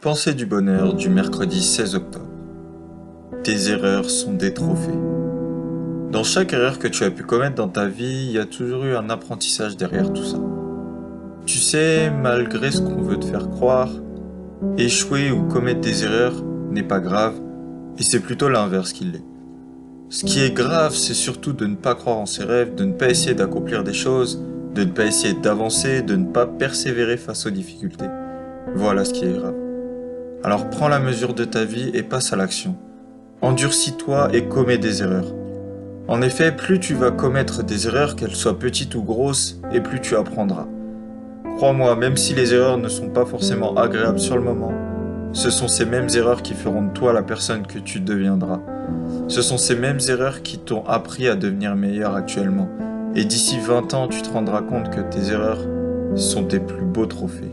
Pensée du bonheur du mercredi 16 octobre. Tes erreurs sont des trophées. Dans chaque erreur que tu as pu commettre dans ta vie, il y a toujours eu un apprentissage derrière tout ça. Tu sais, malgré ce qu'on veut te faire croire, échouer ou commettre des erreurs n'est pas grave, et c'est plutôt l'inverse qui l'est. Ce qui est grave, c'est surtout de ne pas croire en ses rêves, de ne pas essayer d'accomplir des choses, de ne pas essayer d'avancer, de ne pas persévérer face aux difficultés. Voilà ce qui est grave. Alors prends la mesure de ta vie et passe à l'action. Endurcis-toi et commets des erreurs. En effet, plus tu vas commettre des erreurs, qu'elles soient petites ou grosses, et plus tu apprendras. Crois-moi, même si les erreurs ne sont pas forcément agréables sur le moment, ce sont ces mêmes erreurs qui feront de toi la personne que tu deviendras. Ce sont ces mêmes erreurs qui t'ont appris à devenir meilleur actuellement. Et d'ici 20 ans, tu te rendras compte que tes erreurs sont tes plus beaux trophées.